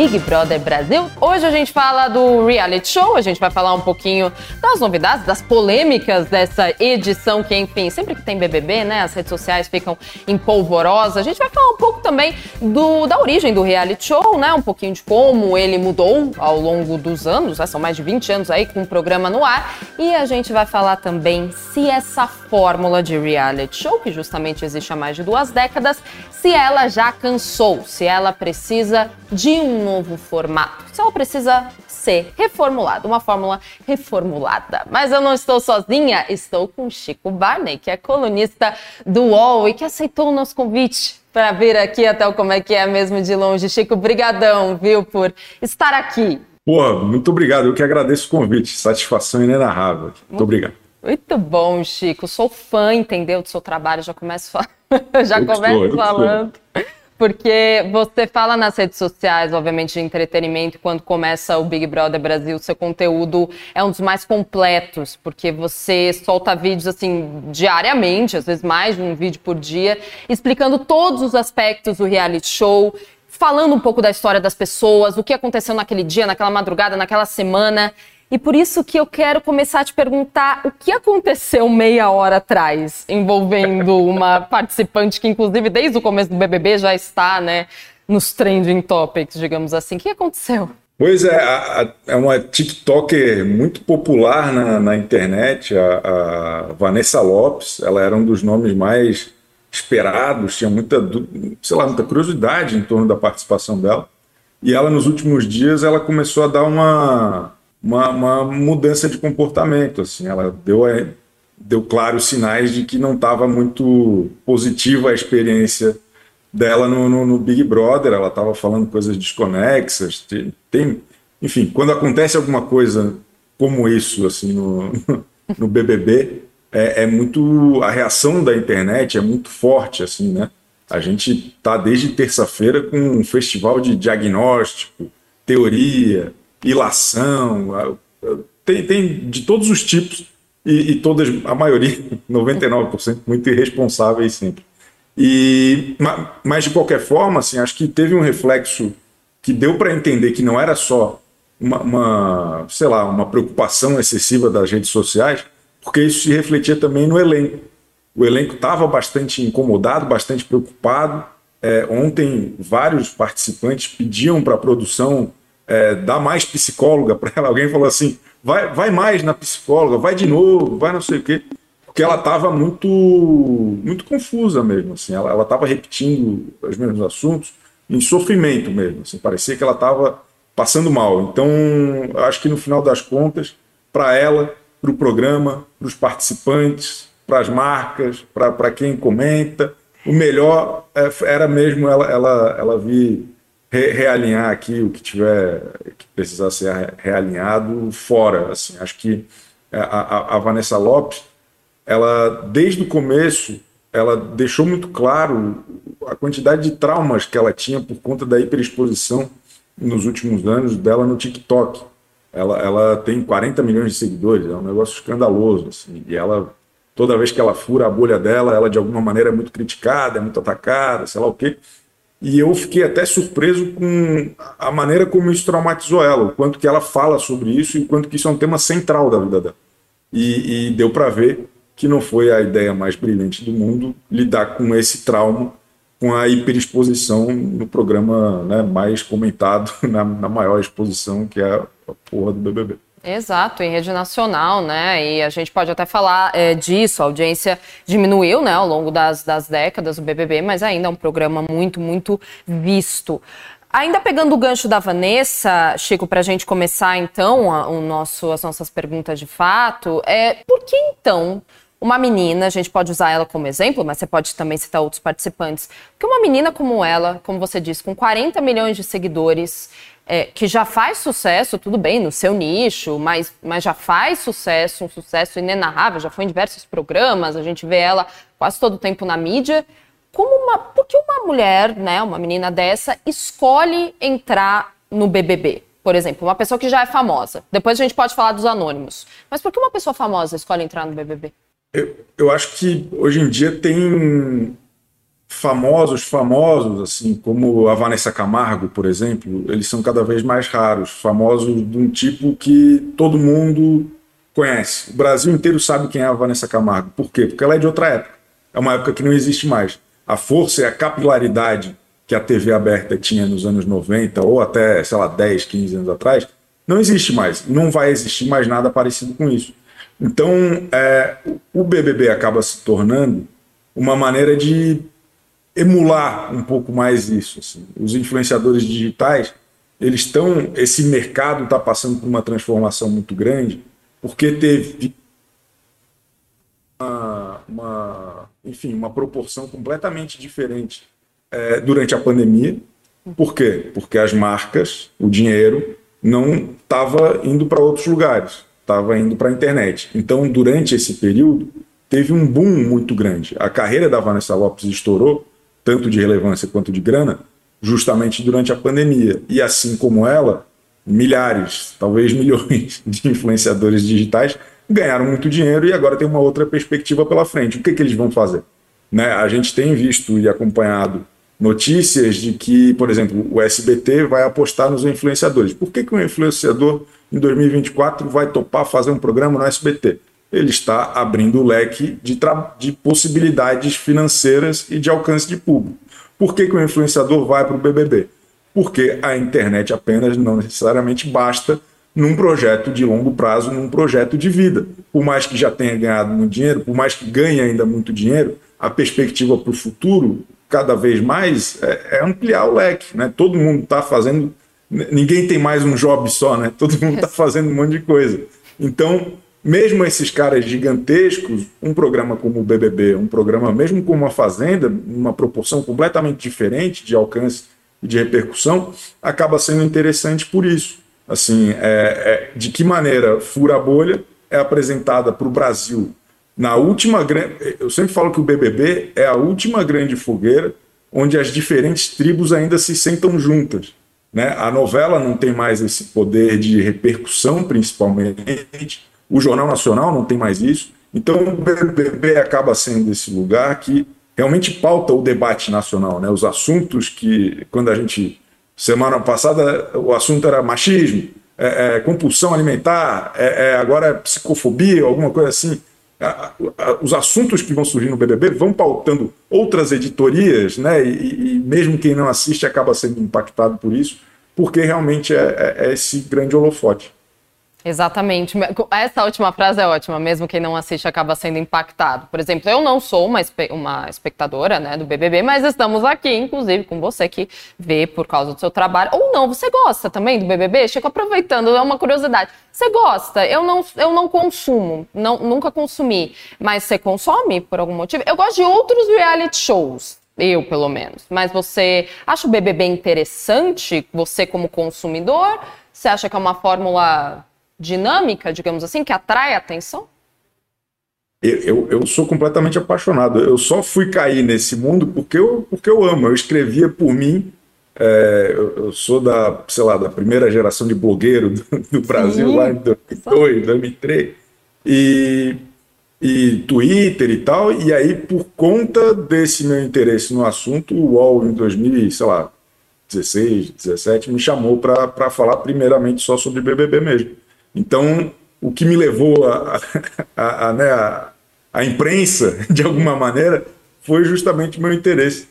Big Brother Brasil. Hoje a gente fala do reality show, a gente vai falar um pouquinho das novidades, das polêmicas dessa edição, que enfim, sempre que tem BBB, né, as redes sociais ficam em polvorosa. A gente vai falar um pouco também do, da origem do reality show, né, um pouquinho de como ele mudou ao longo dos anos, né, são mais de 20 anos aí com o programa no ar. E a gente vai falar também se essa fórmula de reality show, que justamente existe há mais de duas décadas, se ela já cansou, se ela precisa de um novo formato, ela precisa ser reformulada, uma fórmula reformulada. Mas eu não estou sozinha, estou com Chico Barney, que é colunista do UOL e que aceitou o nosso convite para vir aqui até o Como é que é mesmo de longe. Chico, brigadão, viu, por estar aqui. Pô, muito obrigado, eu que agradeço o convite, satisfação inenarrável. Muito obrigado. Muito bom, Chico. Sou fã, entendeu, do seu trabalho. Já começo, já eu começo estou, falando. Porque você fala nas redes sociais, obviamente, de entretenimento, quando começa o Big Brother Brasil, seu conteúdo é um dos mais completos, porque você solta vídeos assim diariamente, às vezes mais de um vídeo por dia, explicando todos os aspectos do reality show, falando um pouco da história das pessoas, o que aconteceu naquele dia, naquela madrugada, naquela semana. E por isso que eu quero começar a te perguntar o que aconteceu meia hora atrás, envolvendo uma participante que, inclusive, desde o começo do BBB já está, né, nos trending topics, digamos assim. O que aconteceu? Pois é, é uma TikToker muito popular na, na internet, a, a, Vanessa Lopes. Ela era um dos nomes mais esperados, tinha muita, sei lá, muita curiosidade em torno da participação dela. E ela, nos últimos dias, ela começou a dar uma uma, uma mudança de comportamento. Assim, ela deu, é, deu claros sinais de que não estava muito positiva a experiência dela no, no, no Big Brother. Ela estava falando coisas desconexas. Tem, enfim, quando acontece alguma coisa como isso assim no, no BBB, é, é muito a reação da internet é muito forte assim, né? A gente tá desde terça-feira com um festival de diagnóstico, teoria, ilação, tem, tem de todos os tipos e, e todas, a maioria, 99%, muito irresponsáveis sempre. E, mas de qualquer forma, assim, acho que teve um reflexo que deu para entender que não era só uma, uma, sei lá, uma preocupação excessiva das redes sociais, porque isso se refletia também no elenco. O elenco estava bastante incomodado, bastante preocupado. É, ontem, vários participantes pediam para a produção é, dá mais psicóloga para ela. Alguém falou assim: vai, vai mais na psicóloga, vai de novo, vai não sei o quê. Porque ela estava muito, muito confusa mesmo. Assim, ela estava repetindo os mesmos assuntos em sofrimento mesmo. Assim, parecia que ela estava passando mal. Então, acho que no final das contas, para ela, para o programa, para os participantes, para as marcas, para quem comenta, o melhor é, era mesmo ela, ela, ela vir re realinhar aqui o que tiver que precisar ser realinhado fora. Assim, acho que a, a, Vanessa Lopes, ela desde o começo, ela deixou muito claro a quantidade de traumas que ela tinha por conta da hiperexposição nos últimos anos dela no TikTok. Ela, ela tem 40 milhões de seguidores, é um negócio escandaloso. Assim, e ela, toda vez que ela fura a bolha dela, ela de alguma maneira é muito criticada, é muito atacada, sei lá o quê. E eu fiquei até surpreso com a maneira como isso traumatizou ela, o quanto que ela fala sobre isso e o quanto que isso é um tema central da vida dela. E, e deu para ver que não foi a ideia mais brilhante do mundo lidar com esse trauma, com a hiperexposição no programa né, mais comentado, na, na maior exposição, que é a porra do BBB. Exato, em rede nacional, né? E a gente pode até falar é, disso. A audiência diminuiu, né, ao longo das, das décadas do BBB, mas ainda é um programa muito, muito visto. Ainda pegando o gancho da Vanessa, Chico, para a gente começar então a, o nosso, as nossas perguntas de fato, é por que então uma menina, a gente pode usar ela como exemplo, mas você pode também citar outros participantes, porque uma menina como ela, como você disse, com 40 milhões de seguidores, é, que já faz sucesso, tudo bem, no seu nicho, mas, mas já faz sucesso, um sucesso inenarrável, já foi em diversos programas, a gente vê ela quase todo o tempo na mídia. Como uma, por que uma mulher, né, uma menina dessa, escolhe entrar no BBB? por exemplo, uma pessoa que já é famosa. Depois a gente pode falar dos anônimos. Mas por que uma pessoa famosa escolhe entrar no BBB? Eu, eu acho que hoje em dia tem famosos, famosos, assim, como a Vanessa Camargo, por exemplo, eles são cada vez mais raros. Famosos de um tipo que todo mundo conhece. O Brasil inteiro sabe quem é a Vanessa Camargo. Por quê? Porque ela é de outra época. É uma época que não existe mais. A força e a capilaridade que a TV aberta tinha nos anos 90 ou até, sei lá, 10, 15 anos atrás, não existe mais. Não vai existir mais nada parecido com isso. Então, é, o BBB acaba se tornando uma maneira de emular um pouco mais isso. Assim. Os influenciadores digitais, eles estão, esse mercado está passando por uma transformação muito grande, porque teve uma, uma enfim, uma proporção completamente diferente é, durante a pandemia. Por quê? Porque as marcas, o dinheiro, não estava indo para outros lugares, estava indo para a internet. Então, durante esse período, teve um boom muito grande. A carreira da Vanessa Lopes estourou, tanto de relevância quanto de grana, justamente durante a pandemia. E assim como ela, milhares, talvez milhões de influenciadores digitais ganharam muito dinheiro e agora tem uma outra perspectiva pela frente. O que, que eles vão fazer? Né? A gente tem visto e acompanhado notícias de que, por exemplo, o SBT vai apostar nos influenciadores. Por que, que um influenciador em 2024 vai topar fazer um programa no SBT? Ele está abrindo o leque de, de possibilidades financeiras e de alcance de público. Por que, que o influenciador vai para o BBB? Porque a internet apenas não necessariamente basta num projeto de longo prazo, num projeto de vida. Por mais que já tenha ganhado muito dinheiro, por mais que ganhe ainda muito dinheiro, a perspectiva para o futuro, cada vez mais, é, é, ampliar o leque. Né? Todo mundo está fazendo. Ninguém tem mais um job só, né? Todo mundo está fazendo um monte de coisa. Então, mesmo esses caras gigantescos, um programa como o BBB, um programa mesmo como a Fazenda, uma proporção completamente diferente de alcance e de repercussão, acaba sendo interessante por isso assim, é, é, de que maneira Fura Bolha é apresentada para o Brasil na última grande. Eu sempre falo que o BBB é a última grande fogueira onde as diferentes tribos ainda se sentam juntas. Né? A novela não tem mais esse poder de repercussão, principalmente. O Jornal Nacional não tem mais isso. Então, o BBB acaba sendo esse lugar que realmente pauta o debate nacional. Né? Os assuntos que, quando a gente Semana passada o assunto era machismo, é, é, compulsão alimentar, é, é agora é psicofobia, alguma coisa assim. Os assuntos que vão surgir no BBB vão pautando outras editorias, né? E, e mesmo quem não assiste acaba sendo impactado por isso, porque realmente é, é, é esse grande holofote. Exatamente. Essa última frase é ótima, mesmo quem não assiste acaba sendo impactado. Por exemplo, eu não sou uma, uma espectadora né, do BBB, mas estamos aqui, inclusive, com você que vê por causa do seu trabalho. Ou não, você gosta também do BBB? Chego aproveitando, é uma curiosidade. Você gosta? Eu não, eu não consumo, não, nunca consumi. Mas você consome por algum motivo? Eu gosto de outros reality shows. Eu, pelo menos. Mas você acha o BBB interessante, você como consumidor? Você acha que é uma fórmula dinâmica, digamos assim, que atrai a atenção? Eu, eu, eu, sou completamente apaixonado. Eu só fui cair nesse mundo porque eu, porque eu amo. Eu escrevia por mim. É, eu, eu, sou da, sei lá, da primeira geração de blogueiro do, do Brasil, Sim. lá em 2002, 2003. E, e Twitter e tal. E aí, por conta desse meu interesse no assunto, o UOL em 2016, 17, me chamou para falar primeiramente só sobre BBB mesmo. Então, o que me levou a, a, a, né, a, imprensa, de alguma maneira, foi justamente o meu interesse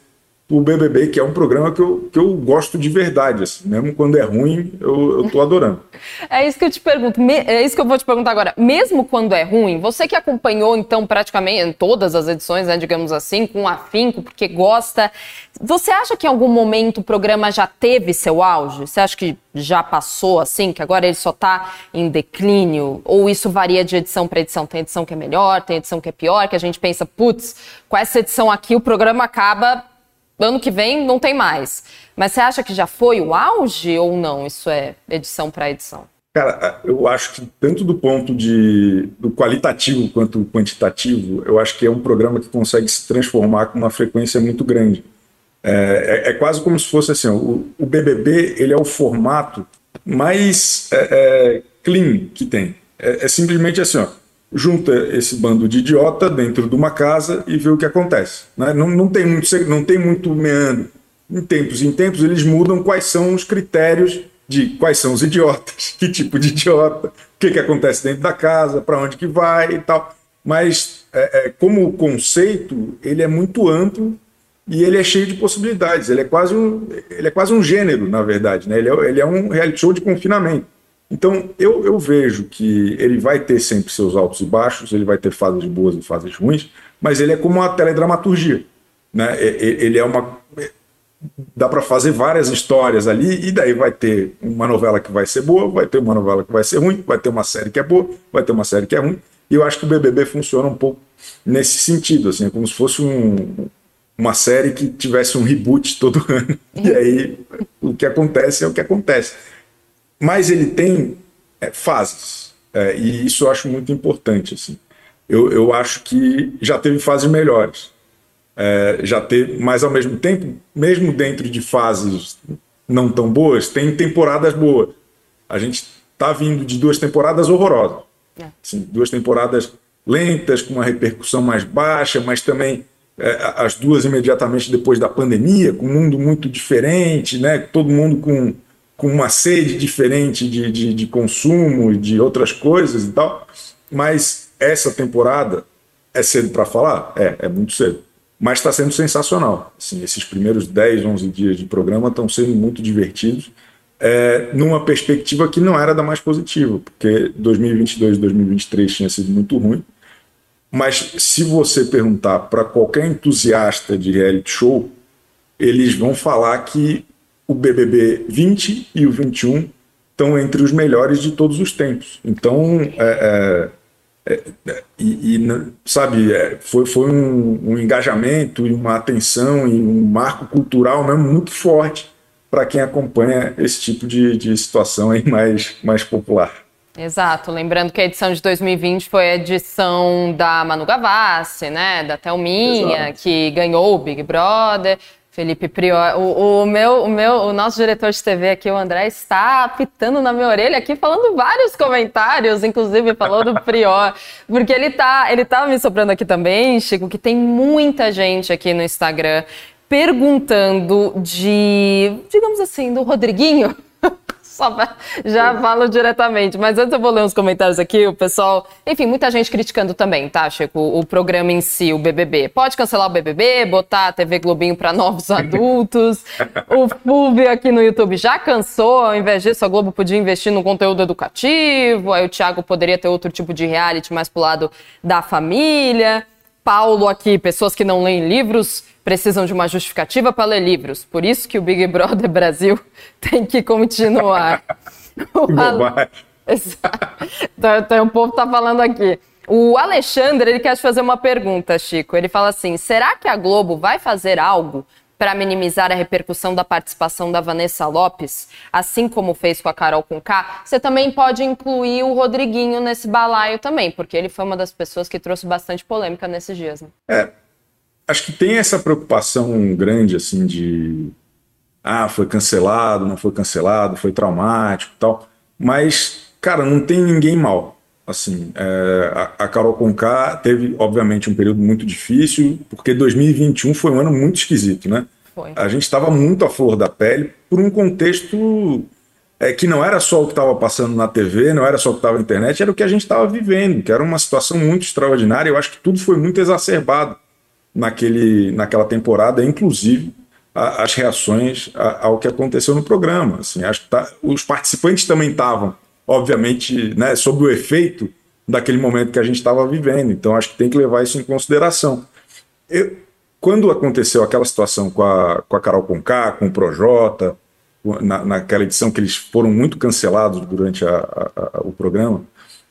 por BBB, que é um programa que eu, que eu gosto de verdade, assim, mesmo quando é ruim, eu, eu tô adorando. É isso que eu te pergunto, é isso que eu vou te perguntar agora. Mesmo quando é ruim, você que acompanhou, então, praticamente todas as edições, né, digamos assim, com afinco, porque gosta, você acha que em algum momento o programa já teve seu auge? Você acha que já passou, assim, que agora ele só tá em declínio? Ou isso varia de edição para edição? Tem edição que é melhor, tem edição que é pior, que a gente pensa, putz, com essa edição aqui o programa acaba ano que vem não tem mais. Mas você acha que já foi o auge ou não? Isso é edição para edição? Cara, eu acho que tanto do ponto de do qualitativo quanto quantitativo, eu acho que é um programa que consegue se transformar com uma frequência muito grande. É, é, é quase como se fosse assim, o, o, BBB ele é o formato mais é, é, clean que tem. É, é, simplesmente assim, ó, junta esse bando de idiota dentro de uma casa e vê o que acontece. Né? Não, não, tem muito, não tem muito meandro. Em tempos em tempos eles mudam quais são os critérios de quais são os idiotas, que tipo de idiota, o que, que acontece dentro da casa, para onde que vai e tal. Mas é, é, como conceito, ele é muito amplo e ele é cheio de possibilidades. Ele é quase um, ele é quase um gênero, na verdade. Né? Ele, é, ele é um reality show de confinamento. Então, eu, eu vejo que ele vai ter sempre seus altos e baixos, ele vai ter fases boas e fases ruins, mas ele é como uma teledramaturgia. Né? Ele é uma. Dá para fazer várias histórias ali, e daí vai ter uma novela que vai ser boa, vai ter uma novela que vai ser ruim, vai ter uma série que é boa, vai ter uma série que é ruim. E eu acho que o BBB funciona um pouco nesse sentido, assim, é como se fosse um, uma série que tivesse um reboot todo ano. E aí o que acontece é o que acontece mas ele tem é, fases, é, e isso eu acho muito importante. Assim. Eu, eu acho que já teve fases melhores, é, já teve, mas ao mesmo tempo, mesmo dentro de fases não tão boas, tem temporadas boas. A gente está vindo de duas temporadas horrorosas, é. assim, duas temporadas lentas, com uma repercussão mais baixa, mas também é, as duas imediatamente depois da pandemia, com um mundo muito diferente, né? todo mundo com com uma sede diferente de, de, de consumo, de outras coisas e tal. Mas essa temporada é cedo para falar? É, é muito cedo. Mas está sendo sensacional. Assim, esses primeiros 10, 11 dias de programa estão sendo muito divertidos, é, numa perspectiva que não era da mais positiva, porque 2022 e 2023 tinha sido muito ruim. Mas se você perguntar para qualquer entusiasta de reality show, eles vão falar que o BBB 20 e o 21 estão entre os melhores de todos os tempos. Então, é, é, é, é e, e, sabe, é, foi, foi um, um, engajamento e uma atenção e um marco cultural mesmo muito forte para quem acompanha esse tipo de, de situação aí mais, mais popular. Exato, lembrando que a edição de 2020 foi a edição da Manu Gavassi, né, da Thelminha, Exato. que ganhou o Big Brother. Felipe Prior, o, o, meu, o meu, o nosso diretor de TV aqui, o André, está apitando na minha orelha aqui, falando vários comentários, inclusive falou do Prior, porque ele tá, ele tá me soprando aqui também, Chico, que tem muita gente aqui no Instagram perguntando de, digamos assim, do Rodriguinho. Só já falo diretamente. Mas antes eu vou ler uns comentários aqui. O pessoal. Enfim, muita gente criticando também, tá, Chico? O, programa em si, o BBB. Pode cancelar o BBB, botar a TV Globinho para novos adultos. o Fulvio aqui no YouTube já cansou. Ao invés disso, a Globo podia investir no conteúdo educativo. Aí o Thiago poderia ter outro tipo de reality mais pro lado da família. Paulo aqui, pessoas que não leem livros precisam de uma justificativa para ler livros. Por isso que o Big Brother Brasil tem que continuar. então, então, o povo está falando aqui. O Alexandre, ele quer te fazer uma pergunta, Chico. Ele fala assim: será que a Globo vai fazer algo para minimizar a repercussão da participação da Vanessa Lopes, assim como fez com a Carol Conká? Você também pode incluir o Rodriguinho nesse balaio também, porque ele foi uma das pessoas que trouxe bastante polêmica nesses dias. Né? É, acho que tem essa preocupação grande, assim, de. Ah, foi cancelado, não foi cancelado, foi traumático tal. Mas, cara, não tem ninguém mal. Assim, é, a, a Carol Conká teve, obviamente, um período muito difícil, porque 2021 foi um ano muito esquisito, né? Foi. A gente estava muito à flor da pele por um contexto é, que não era só o que estava passando na TV, não era só o que estava na internet, era o que a gente estava vivendo, que era uma situação muito extraordinária. Eu acho que tudo foi muito exacerbado naquele, naquela temporada, inclusive a, as reações a, ao que aconteceu no programa. Assim, acho que tá, os participantes também estavam, obviamente, né, sob o efeito daquele momento que a gente estava vivendo. Então acho que tem que levar isso em consideração. Eu, quando aconteceu aquela situação com a, com a Carol Conká, com o Projota, na, naquela edição que eles foram muito cancelados durante a, a, o programa,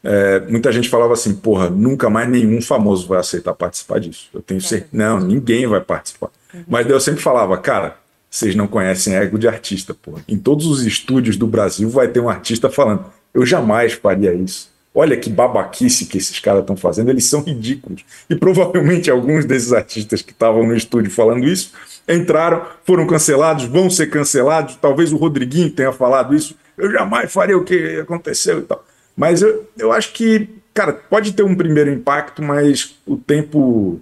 é, muita gente falava assim, porra, nunca mais nenhum famoso vai aceitar participar disso. Eu tenho certeza. Não, ninguém vai participar. Uhum. Mas eu sempre falava, cara, vocês não conhecem ego de artista, porra. Em todos os estúdios do Brasil vai ter um artista falando, eu jamais faria isso. Olha que babaquice que esses caras estão fazendo, eles são ridículos. E provavelmente alguns desses artistas que estavam no estúdio falando isso entraram, foram cancelados, vão ser cancelados. Talvez o Rodriguinho tenha falado isso eu jamais faria o que aconteceu e tal. Mas eu, eu acho que, cara, pode ter um primeiro impacto, mas o tempo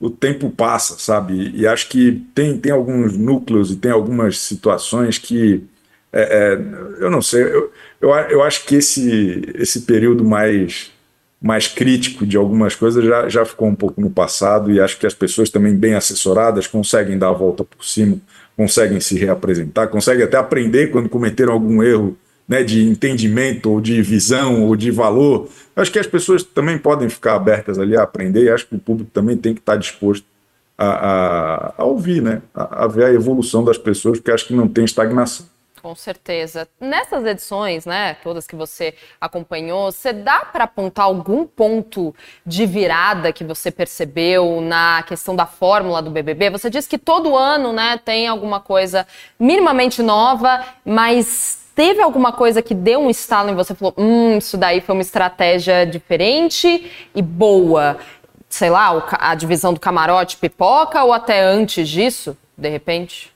o tempo passa, sabe? E acho que tem, tem alguns núcleos e tem algumas situações que é, é, eu não sei, eu, eu, eu acho que esse, esse período mais mais crítico de algumas coisas já, já ficou um pouco no passado e acho que as pessoas também bem assessoradas conseguem dar a volta por cima, conseguem se reapresentar, conseguem até aprender quando cometeram algum erro né, de entendimento ou de visão ou de valor. Acho que as pessoas também podem ficar abertas ali a aprender e acho que o público também tem que estar disposto a, a, a ouvir, né, a, a ver a evolução das pessoas, porque acho que não tem estagnação. Com certeza. Nessas edições, né, todas que você acompanhou, você dá para apontar algum ponto de virada que você percebeu na questão da fórmula do BBB? Você diz que todo ano, né, tem alguma coisa minimamente nova, mas teve alguma coisa que deu um estalo em você falou, hum, isso daí foi uma estratégia diferente e boa? Sei lá, a divisão do camarote pipoca ou até antes disso, de repente?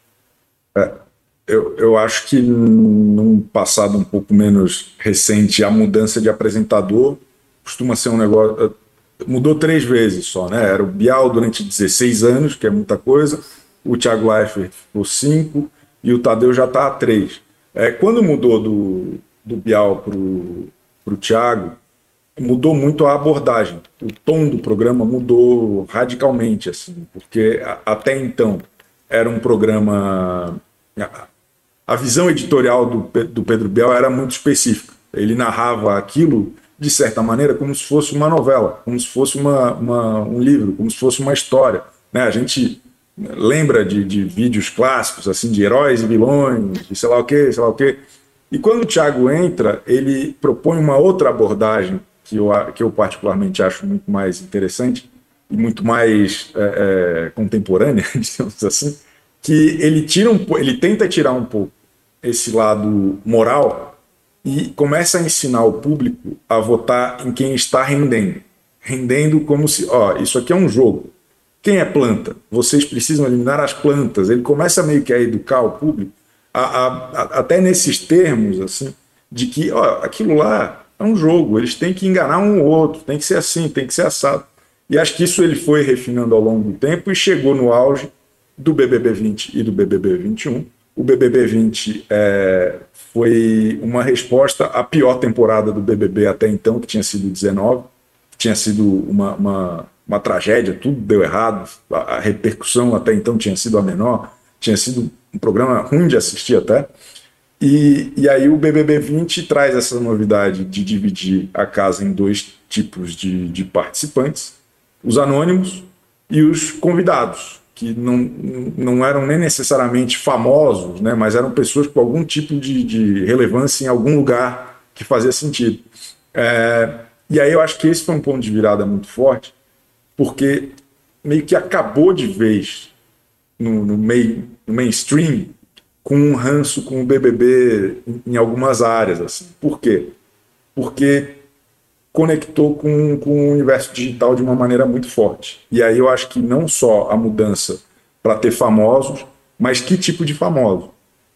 É eu, eu acho que num passado um pouco menos recente, a mudança de apresentador costuma ser um negócio. Eh, mudou três vezes só, né? Era o Bial durante 16 anos, que é muita coisa, o Thiago Leifert ficou cinco e o Tadeu já está a três. É, quando mudou do, do Bial para o Thiago, mudou muito a abordagem. O tom do programa mudou radicalmente, assim, porque até então era um programa a visão editorial do, do Pedro Biel era muito específica. Ele narrava aquilo, de certa maneira, como se fosse uma novela, como se fosse uma, uma um livro, como se fosse uma história. Né? A gente lembra de, de, vídeos clássicos, assim, de heróis e vilões, de sei lá o quê, sei lá o quê. E quando o Thiago entra, ele propõe uma outra abordagem que eu, que eu particularmente acho muito mais interessante e muito mais é, é, contemporânea, digamos assim, que ele tira um, ele tenta tirar um pouco esse lado moral e começa a ensinar o público a votar em quem está rendendo, rendendo como se, ó, isso aqui é um jogo. Quem é planta? Vocês precisam eliminar as plantas. Ele começa meio que a educar o público, a, a, a, até nesses termos assim, de que, ó, aquilo lá é um jogo. Eles têm que enganar um ou outro. Tem que ser assim, tem que ser assado. E acho que isso ele foi refinando ao longo do tempo e chegou no auge do BBB 20 e do BBB 21. O BBB 20 é, foi uma resposta à pior temporada do BBB até então, que tinha sido 19, tinha sido uma, uma, uma tragédia, tudo deu errado, a, a, repercussão até então tinha sido a menor, tinha sido um programa ruim de assistir até. E, e aí o BBB 20 traz essa novidade de dividir a casa em dois tipos de, de participantes, os anônimos e os convidados que não, não eram nem necessariamente famosos, né, mas eram pessoas com algum tipo de, de relevância em algum lugar que fazia sentido. É, e aí eu acho que esse foi um ponto de virada muito forte, porque meio que acabou de vez no, no, meio, no mainstream com um ranço com o BBB em algumas áreas. Assim. Por quê? Porque conectou com, com o universo digital de uma maneira muito forte. E aí eu acho que não só a mudança para ter famosos, mas que tipo de famoso.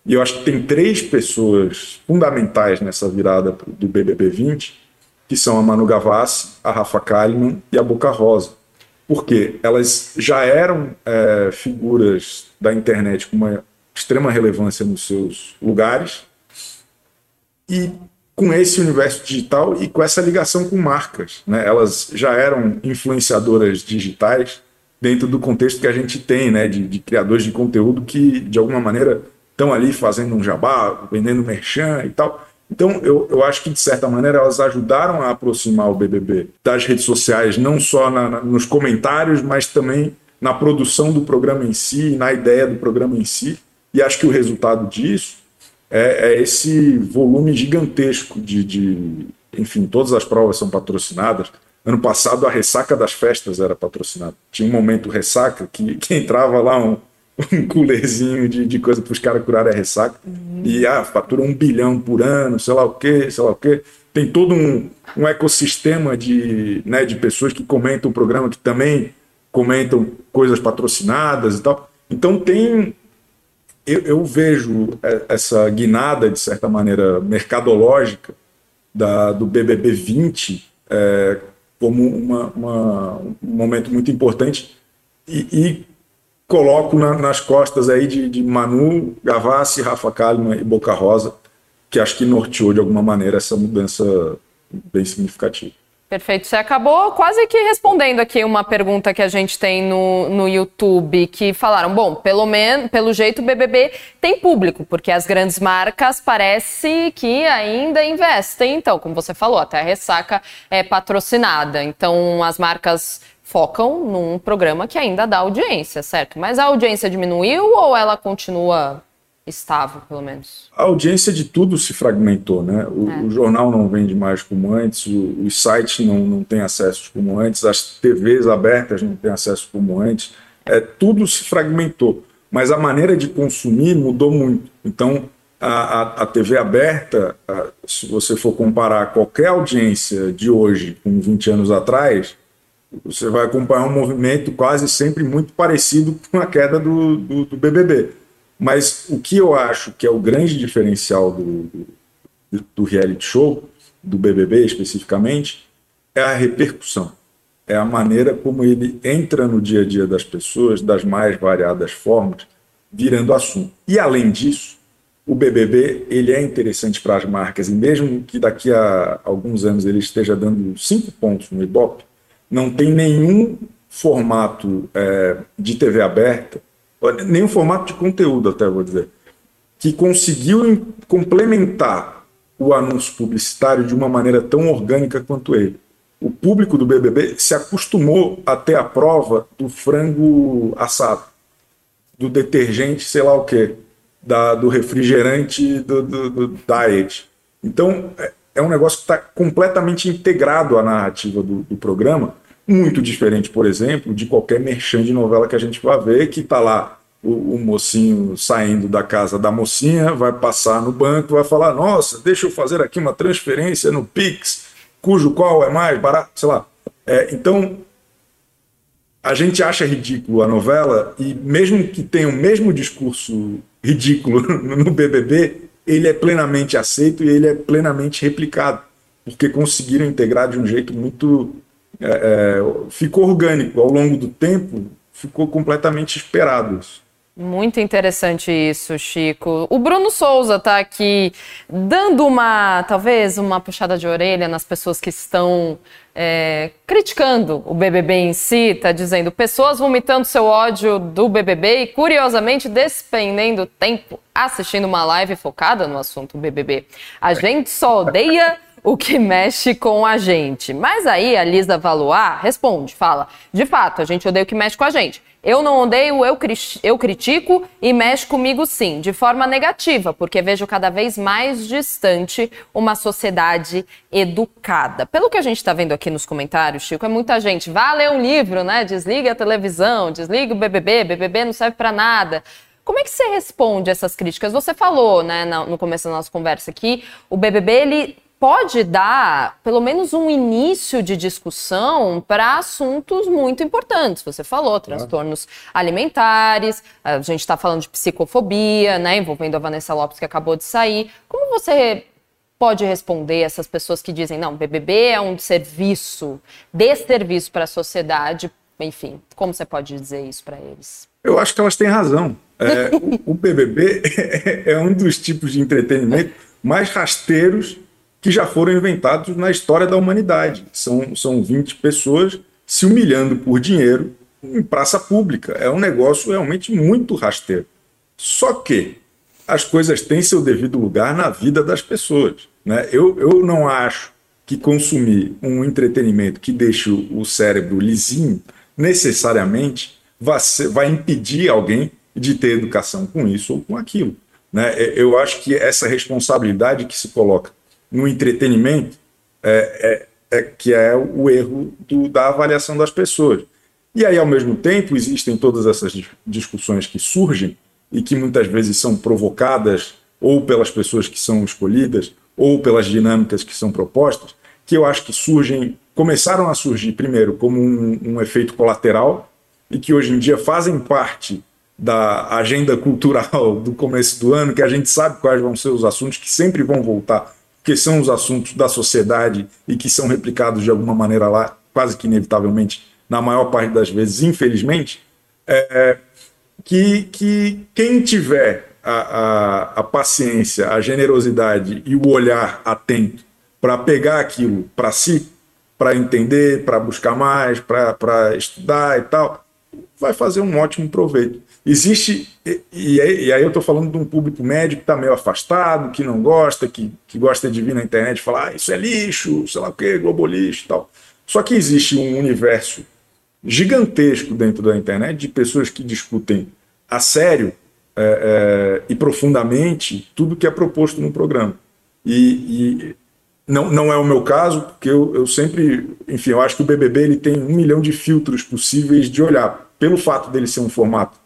E eu acho que tem três pessoas fundamentais nessa virada do BBB 20, que são a Manu Gavassi, a Rafa Kalimann e a Boca Rosa. Porque elas já eram é, figuras da internet com uma extrema relevância nos seus lugares e com esse universo digital e com essa ligação com marcas. Né? Elas já eram influenciadoras digitais dentro do contexto que a gente tem, né? de, de criadores de conteúdo que, de alguma maneira, estão ali fazendo um jabá, vendendo merchan e tal. Então, eu, eu acho que, de certa maneira, elas ajudaram a aproximar o BBB das redes sociais, não só na, na, nos comentários, mas também na produção do programa em si, na ideia do programa em si. E acho que o resultado disso é, é esse volume gigantesco de, de, Enfim, todas as provas são patrocinadas. Ano passado, a ressaca das festas era patrocinada. Tinha um momento ressaca que, que entrava lá um, um coolerzinho de, de coisa para os caras curarem a ressaca. Uhum. E ah, fatura um bilhão por ano, sei lá o quê, sei lá o quê. Tem todo um, um ecossistema de, né, de pessoas que comentam o programa, que também comentam coisas patrocinadas e tal. Então tem eu, eu, vejo essa guinada, de certa maneira, mercadológica da, do BBB 20 é, como uma, uma, um momento muito importante e, e coloco na, nas costas aí de, de Manu, Gavassi, Rafa Kalimann e Boca Rosa, que acho que norteou de alguma maneira essa mudança bem significativa. Perfeito. Você acabou quase que respondendo aqui uma pergunta que a gente tem no, no YouTube, que falaram, bom, pelo menos, pelo jeito o BBB tem público, porque as grandes marcas parece que ainda investem. Então, como você falou, até a ressaca é patrocinada. Então, as marcas focam num programa que ainda dá audiência, certo? Mas a audiência diminuiu ou ela continua estável, pelo menos? A audiência de tudo se fragmentou, né? O, é. o jornal não vende mais como antes, o, os sites não, não têm acesso como antes, as TVs abertas não têm acesso como antes. É, tudo se fragmentou, mas a maneira de consumir mudou muito. Então, a, a, a TV aberta, a, se você for comparar qualquer audiência de hoje com 20 anos atrás, você vai acompanhar um movimento quase sempre muito parecido com a queda do, do, do BBB. Mas o que eu acho que é o grande diferencial do, do, do reality show, do BBB especificamente, é a repercussão. É a maneira como ele entra no dia a dia das pessoas, das mais variadas formas, virando assunto. E além disso, o BBB ele é interessante para as marcas, e mesmo que daqui a alguns anos ele esteja dando cinco pontos no Ibope, não tem nenhum formato é, de TV aberta, nenhum formato de conteúdo, até vou dizer, que conseguiu complementar o anúncio publicitário de uma maneira tão orgânica quanto ele. O público do BBB se acostumou a ter a prova do frango assado, do detergente, sei lá o quê, da, do refrigerante do, do, do diet. Então, é, é um negócio que está completamente integrado à narrativa do, do, programa, muito diferente, por exemplo, de qualquer merchan de novela que a gente vai ver, que está lá o, o, mocinho saindo da casa da mocinha, vai passar no banco, vai falar: Nossa, deixa eu fazer aqui uma transferência no Pix, cujo qual é mais barato, sei lá. É, então, a gente acha ridículo a novela, e mesmo que tenha o mesmo discurso ridículo no BBB, ele é plenamente aceito e ele é plenamente replicado, porque conseguiram integrar de um jeito muito. É, é, ficou orgânico ao longo do tempo, ficou completamente esperado isso. Muito interessante isso, Chico. O Bruno Souza está aqui dando uma, talvez, uma puxada de orelha nas pessoas que estão é, criticando o BBB em si, está dizendo pessoas vomitando seu ódio do BBB e, curiosamente, despendendo tempo assistindo uma live focada no assunto BBB. A gente só odeia o que mexe com a gente. Mas aí a Lisa Valois responde, fala: de fato, a gente odeia o que mexe com a gente. Eu não odeio, eu, eu critico e mexe comigo sim, de forma negativa, porque vejo cada vez mais distante uma sociedade educada. Pelo que a gente está vendo aqui nos comentários, Chico, é muita gente. Vá ler um livro, né? Desliga a televisão, desliga o BBB, BBB não serve para nada. Como é que você responde essas críticas? Você falou, né, no começo da nossa conversa aqui, o BBB ele pode dar pelo menos um início de discussão para assuntos muito importantes. Você falou, transtornos alimentares, a gente está falando de psicofobia, né, envolvendo a Vanessa Lopes que acabou de sair. Como você pode responder essas pessoas que dizem, não, BBB é um serviço, desserviço para a sociedade, enfim, como você pode dizer isso para eles? Eu acho que elas têm razão. É, o, o BBB é um dos tipos de entretenimento mais rasteiros que já foram inventados na história da humanidade. São, são 20 pessoas se humilhando por dinheiro em praça pública. É um negócio realmente muito rasteiro. Só que as coisas têm seu devido lugar na vida das pessoas. Né? Eu, eu não acho que consumir um entretenimento que deixe o cérebro lisinho necessariamente vai, ser, vai impedir alguém de ter educação com isso ou com aquilo. Né? Eu acho que essa responsabilidade que se coloca no entretenimento é, é, é que é o erro do, da avaliação das pessoas. E aí, ao mesmo tempo, existem todas essas discussões que surgem e que muitas vezes são provocadas ou pelas pessoas que são escolhidas ou pelas dinâmicas que são propostas, que eu acho que surgem, começaram a surgir primeiro como um, um efeito colateral e que hoje em dia fazem parte da agenda cultural do começo do ano, que a gente sabe quais vão ser os assuntos que sempre vão voltar, que são os assuntos da sociedade e que são replicados de alguma maneira lá, quase que inevitavelmente, na maior parte das vezes, infelizmente, é, que, que quem tiver a, a, a paciência, a generosidade e o olhar atento para pegar aquilo para si, para entender, para buscar mais, para estudar e tal, vai fazer um ótimo proveito. Existe, e, e aí eu estou falando de um público médio que está meio afastado, que não gosta, que, que gosta de vir na internet e falar ah, isso é lixo, sei lá o que, globalixo e tal. Só que existe um universo gigantesco dentro da internet de pessoas que discutem a sério é, é, e profundamente tudo que é proposto no programa. E, e, não, não é o meu caso, porque eu, eu sempre, enfim, eu acho que o BBB ele tem um milhão de filtros possíveis de olhar. Pelo fato dele ser um formato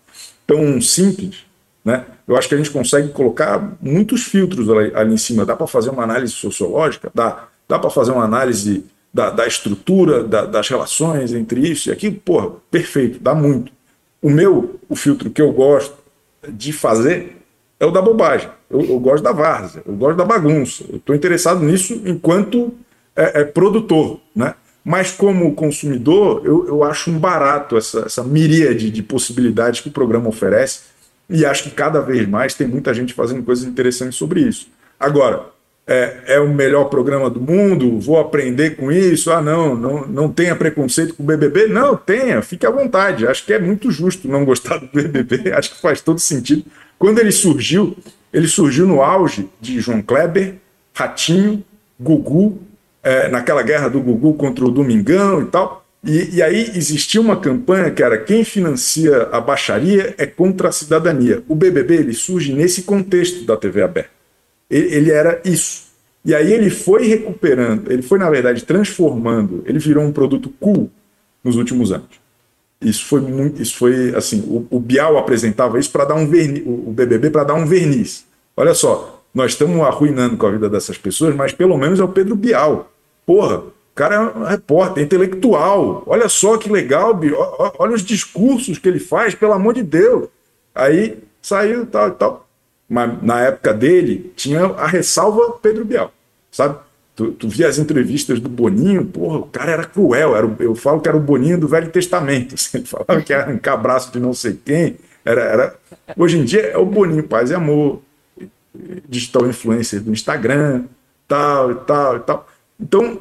tão simples, né? Eu acho que a gente consegue colocar muitos filtros ali, em cima. Dá para fazer uma análise sociológica, dá, dá para fazer uma análise da, da estrutura, da, das relações entre isso e aquilo. Porra, perfeito, dá muito. O meu, o filtro que eu gosto de fazer é o da bobagem. Eu, eu gosto da várzea, eu gosto da bagunça. Eu estou interessado nisso enquanto é, é, produtor, né? Mas como consumidor, eu, eu acho um barato essa, essa miríade de possibilidades que o programa oferece e acho que cada vez mais tem muita gente fazendo coisas interessantes sobre isso. Agora, é, é, o melhor programa do mundo, vou aprender com isso. Ah, não, não, não tenha preconceito com o BBB. Não, tenha, fique à vontade. Acho que é muito justo não gostar do BBB, acho que faz todo sentido. Quando ele surgiu, ele surgiu no auge de João Kleber, Ratinho, Gugu, é, naquela guerra do Gugu contra o Domingão e tal. E, e, aí existia uma campanha que era quem financia a baixaria é contra a cidadania. O BBB ele surge nesse contexto da TV aberta. Ele, ele era isso. E aí ele foi recuperando, ele foi, na verdade, transformando, ele virou um produto cool nos últimos anos. Isso foi muito, isso foi assim, o, o Bial apresentava isso para dar um verniz, o BBB para dar um verniz. Olha só, nós estamos arruinando com a vida dessas pessoas, mas pelo menos é o Pedro Bial. Porra, o cara é repórter, é intelectual. Olha só que legal, Bial. Olha os discursos que ele faz, pelo amor de Deus. Aí saiu tal e tal. Mas na época dele tinha a ressalva Pedro Bial, sabe? Tu, tu via as entrevistas do Boninho, porra, o cara era cruel. Era, eu falo que era o Boninho do Velho Testamento. Assim, ele falava que ia arrancar braço de não sei quem. Era, era... Hoje em dia é o Boninho Paz e Amor, digital influencer do Instagram, tal e tal e tal. Então,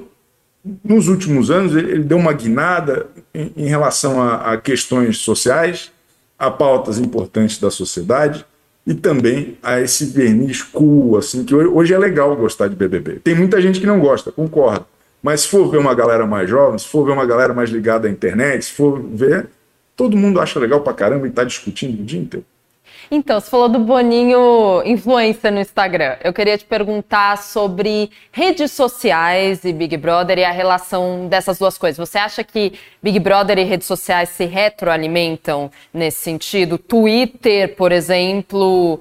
nos últimos anos, ele, deu uma guinada em, em relação a, a questões sociais, a pautas importantes da sociedade e também a esse verniz cool, assim, que hoje é legal gostar de BBB. Tem muita gente que não gosta, concordo. Mas se for ver uma galera mais jovem, se for ver uma galera mais ligada à internet, se for ver, todo mundo acha legal pra caramba e tá discutindo o dia inteiro. Então, você falou do Boninho influência no Instagram. Eu queria te perguntar sobre redes sociais e Big Brother e a relação dessas duas coisas. Você acha que Big Brother e redes sociais se retroalimentam nesse sentido? Twitter, por exemplo,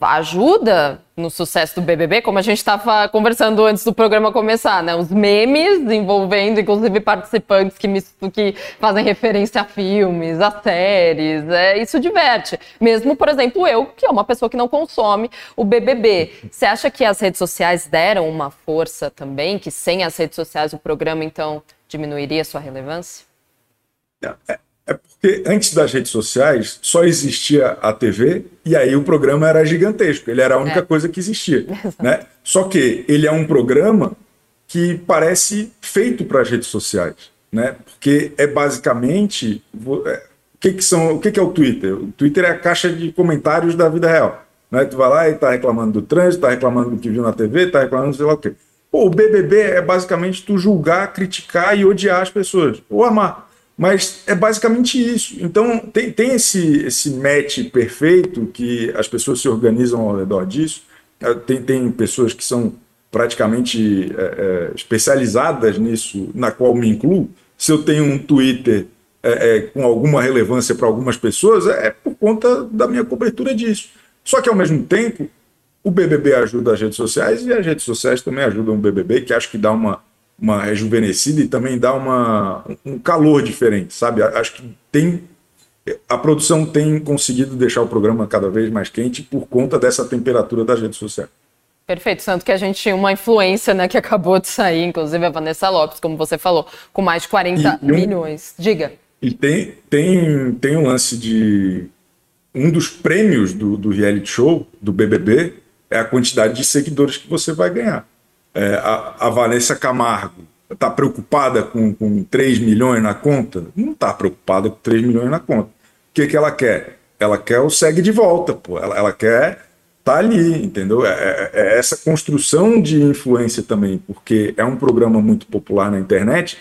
ajuda no sucesso do BBB, como a gente estava conversando antes do programa começar, né? Os memes envolvendo, inclusive, participantes que, me, que fazem referência a filmes, a séries, é, isso diverte. Mesmo, por exemplo, eu, que é uma pessoa que não consome o BBB. Você acha que as redes sociais deram uma força também, que sem as redes sociais o programa, então, diminuiria sua relevância? É, é porque antes das redes sociais só existia a TV e aí o programa era gigantesco, ele era a única é. coisa que existia. Né? Só que ele é um programa que parece feito para as redes sociais, né? porque é basicamente. É, o que, que, são, o que, que é o Twitter? O Twitter é a caixa de comentários da vida real. Né? Tu vai lá e está reclamando do trânsito, está reclamando do que viu na TV, está reclamando sei lá o quê. Pô, o BBB é basicamente tu julgar, criticar e odiar as pessoas, ou amar. Mas é basicamente isso. Então, tem, tem esse, esse match perfeito que as pessoas se organizam ao redor disso. É, tem, tem pessoas que são praticamente é, é, especializadas nisso, na qual me incluo. Se eu tenho um Twitter é, é com alguma relevância para algumas pessoas, é, é por conta da minha cobertura disso. Só que, ao mesmo tempo, o BBB ajuda as redes sociais e as redes sociais também ajudam o BBB, que acho que dá uma uma rejuvenescida e também dá uma, um calor diferente, sabe? Acho que tem a produção tem conseguido deixar o programa cada vez mais quente por conta dessa temperatura das redes sociais. Perfeito, tanto que a gente tinha uma influência, né, que acabou de sair, inclusive a Vanessa Lopes, como você falou, com mais de 40 e, milhões. Diga. E tem, tem, tem um lance de. Um dos prêmios do, do reality show, do BBB, é a quantidade de seguidores que você vai ganhar. É, a, a Vanessa Camargo está preocupada com, com 3 milhões na conta? Não está preocupada com 3 milhões na conta. O que, que ela quer? Ela quer o segue de volta, pô. Ela, ela quer tá ali, entendeu? É, é, é, essa construção de influência também, porque é um programa muito popular na internet,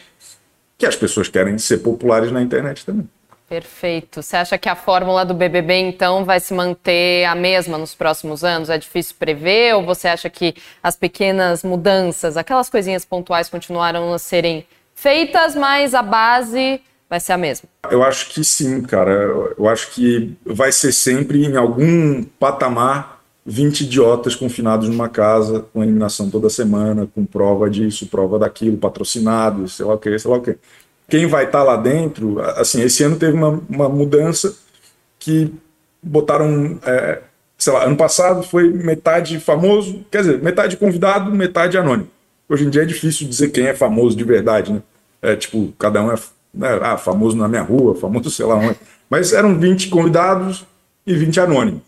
que as pessoas querem ser populares na internet também. Perfeito. Você acha que a fórmula do BBB, então, vai se manter a mesma nos próximos anos? É difícil prever? Ou você acha que as pequenas mudanças, aquelas coisinhas pontuais, continuarão a serem feitas, mas a base vai ser a mesma? Eu acho que sim, cara. Eu acho que vai ser sempre em algum patamar 20 idiotas confinados numa casa, com eliminação toda semana, com prova disso, prova daquilo, patrocinado, sei lá o que, sei lá o que. Quem vai estar tá lá dentro, assim, esse ano teve uma, uma mudança que botaram, é, sei lá, ano passado foi metade famoso, quer dizer, metade convidado, metade anônimo. Hoje em dia é difícil dizer quem é famoso de verdade, né? É tipo, cada um é né, ah, famoso na minha rua, famoso sei lá onde. Mas eram 20 convidados e 20 anônimos.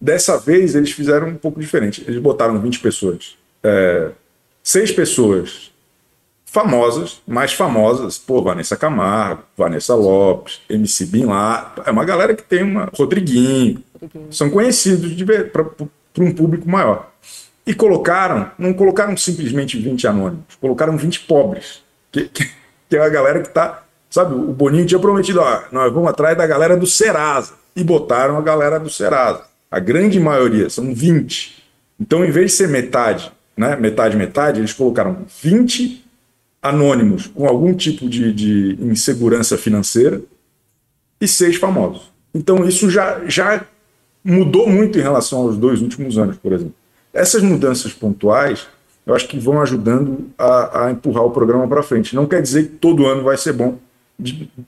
Dessa vez eles fizeram um pouco diferente. Eles botaram 20 pessoas. É, seis pessoas famosas, mais famosas, pô, Vanessa Camargo, Vanessa Lopes, MC Bin lá. É uma galera que tem uma. Rodriguinho. Rodriguinho. São conhecidos para um público maior. E colocaram, não colocaram simplesmente 20 anônimos, colocaram 20 pobres. Que, que, que é a galera que está. Sabe, o Boninho tinha prometido, ó, nós vamos atrás da galera do Serasa. E botaram a galera do Serasa. A grande maioria, são 20. Então, em vez de ser metade, né, metade, metade, eles colocaram 20 anônimos com algum tipo de, de insegurança financeira e seis famosos. Então, isso já, já mudou muito em relação aos dois últimos anos, por exemplo. Essas mudanças pontuais, eu acho que vão ajudando a, a empurrar o programa para frente. Não quer dizer que todo ano vai ser bom.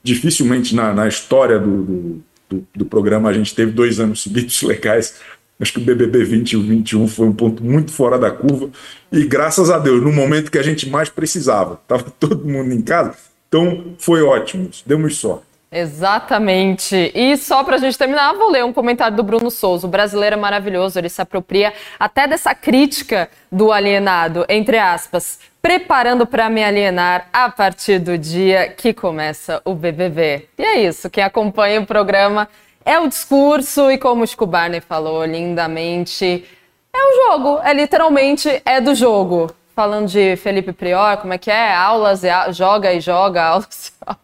Dificilmente na, na história do, do do, do programa, a gente teve dois anos seguidos legais. Acho que o BBB 20 e o 21 foi um ponto muito fora da curva. E graças a Deus, no momento que a gente mais precisava, estava todo mundo em casa. Então foi ótimo, demos sorte. Exatamente. E só para a gente terminar, vou ler um comentário do Bruno Souza. O brasileiro é maravilhoso, ele se apropria até dessa crítica do alienado, entre aspas, preparando para me alienar a partir do dia que começa o BBB. E é isso, quem acompanha o programa é o discurso e como o Chico Barney falou lindamente, é o jogo, é literalmente é do jogo. Falando de Felipe Prior, como é que é? Aulas, e joga e joga, aulas e aulas.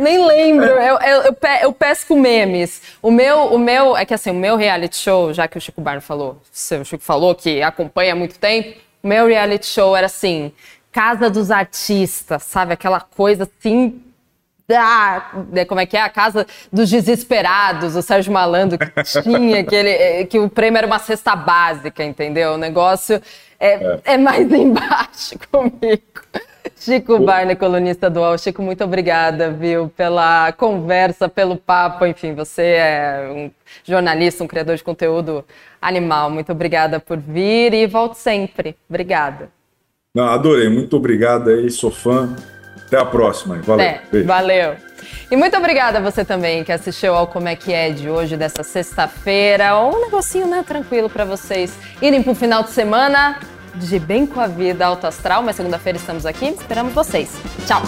Nem lembro, eu, eu, eu, eu, pesco memes. O meu, o meu, é que assim, o meu reality show, já que o Chico Barno falou, o Chico falou que acompanha há muito tempo, o meu reality show era assim, Casa dos Artistas, sabe? Aquela coisa assim, ah, como é que é? A Casa dos Desesperados, o Sérgio Malandro que tinha, aquele, eh, que o prêmio era uma cesta básica, entendeu? O negócio é, é. é mais embaixo comigo. Chico Barney, colunista do UOL. Chico, muito obrigada, viu, pela conversa, pelo papo. Enfim, você é um jornalista, um criador de conteúdo animal. Muito obrigada por vir e volte sempre. Obrigada. Não, adorei. Muito obrigado aí, sou fã. Até a próxima. Valeu. É, valeu. E muito obrigada a você também que assistiu ao Como é que é de hoje, dessa sexta-feira. Um negocinho, né, tranquilo para vocês irem pro final de semana de Bem com a Vida Alto Astral, mas segunda-feira estamos aqui. Esperamos vocês. Tchau!